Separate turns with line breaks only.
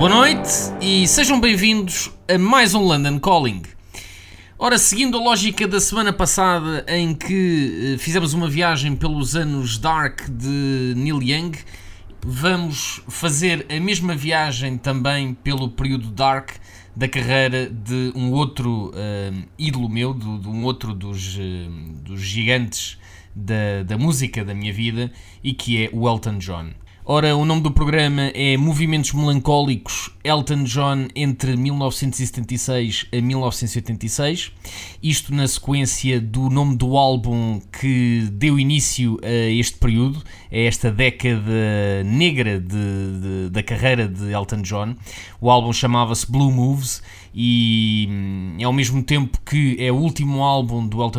Boa noite e sejam bem-vindos a mais um London Calling. Ora, seguindo a lógica da semana passada em que eh, fizemos uma viagem pelos anos Dark de Neil Young, vamos fazer a mesma viagem também pelo período Dark da carreira de um outro eh, ídolo meu, de, de um outro dos, eh, dos gigantes da, da música da minha vida e que é o Elton John. Ora, o nome do programa é Movimentos Melancólicos Elton John entre 1976 a 1986. Isto na sequência do nome do álbum que deu início a este período, a esta década negra de- de- da carreira de Elton John. O álbum chamava-se Blue Moves e hum, é ao mesmo tempo que é o último álbum do Elton